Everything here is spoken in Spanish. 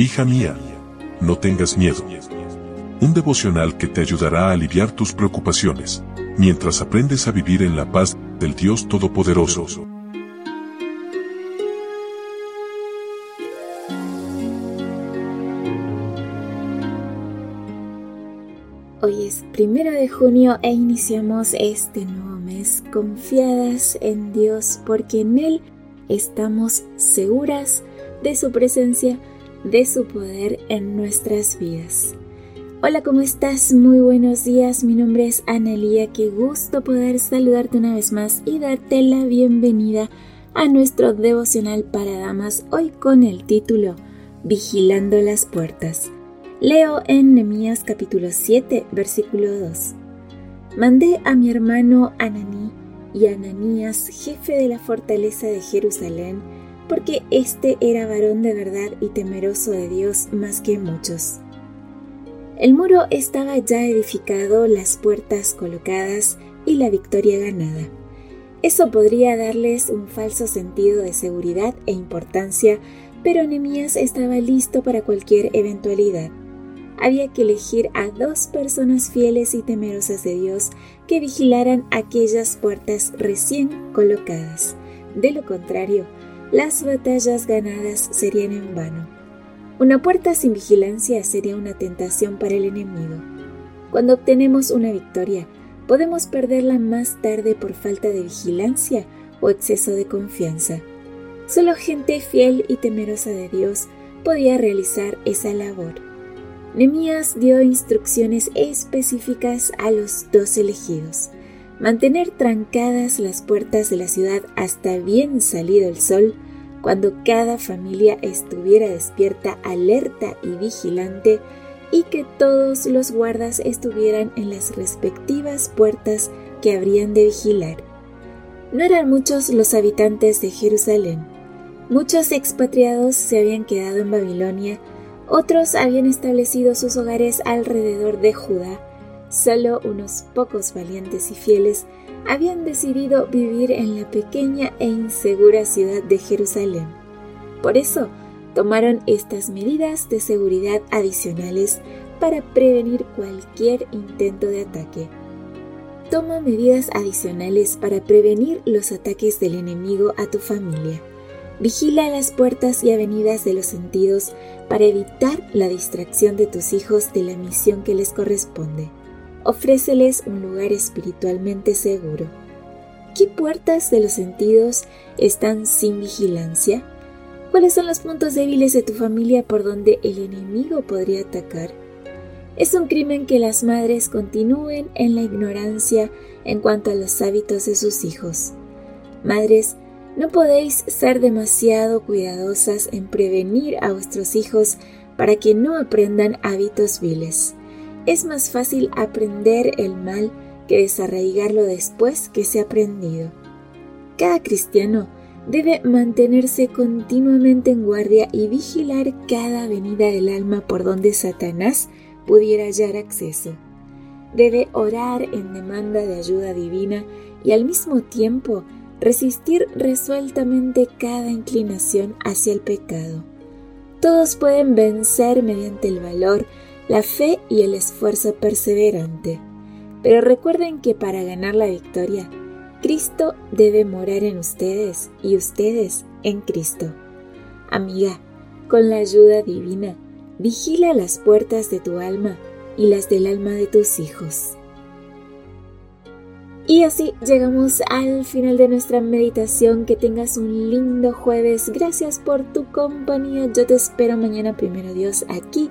Hija mía, no tengas miedo. Un devocional que te ayudará a aliviar tus preocupaciones, mientras aprendes a vivir en la paz del Dios Todopoderoso. Hoy es primero de junio e iniciamos este nuevo mes confiadas en Dios porque en Él estamos seguras de su presencia de su poder en nuestras vidas. Hola, ¿cómo estás? Muy buenos días, mi nombre es Analía, qué gusto poder saludarte una vez más y darte la bienvenida a nuestro devocional para damas, hoy con el título Vigilando las puertas. Leo en Nehemías capítulo 7, versículo 2. Mandé a mi hermano Ananí y Ananías, jefe de la fortaleza de Jerusalén, porque éste era varón de verdad y temeroso de Dios más que muchos. El muro estaba ya edificado, las puertas colocadas y la victoria ganada. Eso podría darles un falso sentido de seguridad e importancia, pero Nehemías estaba listo para cualquier eventualidad. Había que elegir a dos personas fieles y temerosas de Dios que vigilaran aquellas puertas recién colocadas. De lo contrario, las batallas ganadas serían en vano. Una puerta sin vigilancia sería una tentación para el enemigo. Cuando obtenemos una victoria, podemos perderla más tarde por falta de vigilancia o exceso de confianza. Solo gente fiel y temerosa de Dios podía realizar esa labor. Nemías dio instrucciones específicas a los dos elegidos mantener trancadas las puertas de la ciudad hasta bien salido el sol, cuando cada familia estuviera despierta, alerta y vigilante, y que todos los guardas estuvieran en las respectivas puertas que habrían de vigilar. No eran muchos los habitantes de Jerusalén. Muchos expatriados se habían quedado en Babilonia, otros habían establecido sus hogares alrededor de Judá, Solo unos pocos valientes y fieles habían decidido vivir en la pequeña e insegura ciudad de Jerusalén. Por eso, tomaron estas medidas de seguridad adicionales para prevenir cualquier intento de ataque. Toma medidas adicionales para prevenir los ataques del enemigo a tu familia. Vigila las puertas y avenidas de los sentidos para evitar la distracción de tus hijos de la misión que les corresponde ofréceles un lugar espiritualmente seguro. ¿Qué puertas de los sentidos están sin vigilancia? ¿Cuáles son los puntos débiles de tu familia por donde el enemigo podría atacar? Es un crimen que las madres continúen en la ignorancia en cuanto a los hábitos de sus hijos. Madres, no podéis ser demasiado cuidadosas en prevenir a vuestros hijos para que no aprendan hábitos viles. Es más fácil aprender el mal que desarraigarlo después que se ha aprendido. Cada cristiano debe mantenerse continuamente en guardia y vigilar cada venida del alma por donde Satanás pudiera hallar acceso. Debe orar en demanda de ayuda divina y al mismo tiempo resistir resueltamente cada inclinación hacia el pecado. Todos pueden vencer mediante el valor la fe y el esfuerzo perseverante. Pero recuerden que para ganar la victoria, Cristo debe morar en ustedes y ustedes en Cristo. Amiga, con la ayuda divina, vigila las puertas de tu alma y las del alma de tus hijos. Y así llegamos al final de nuestra meditación. Que tengas un lindo jueves. Gracias por tu compañía. Yo te espero mañana, primero Dios, aquí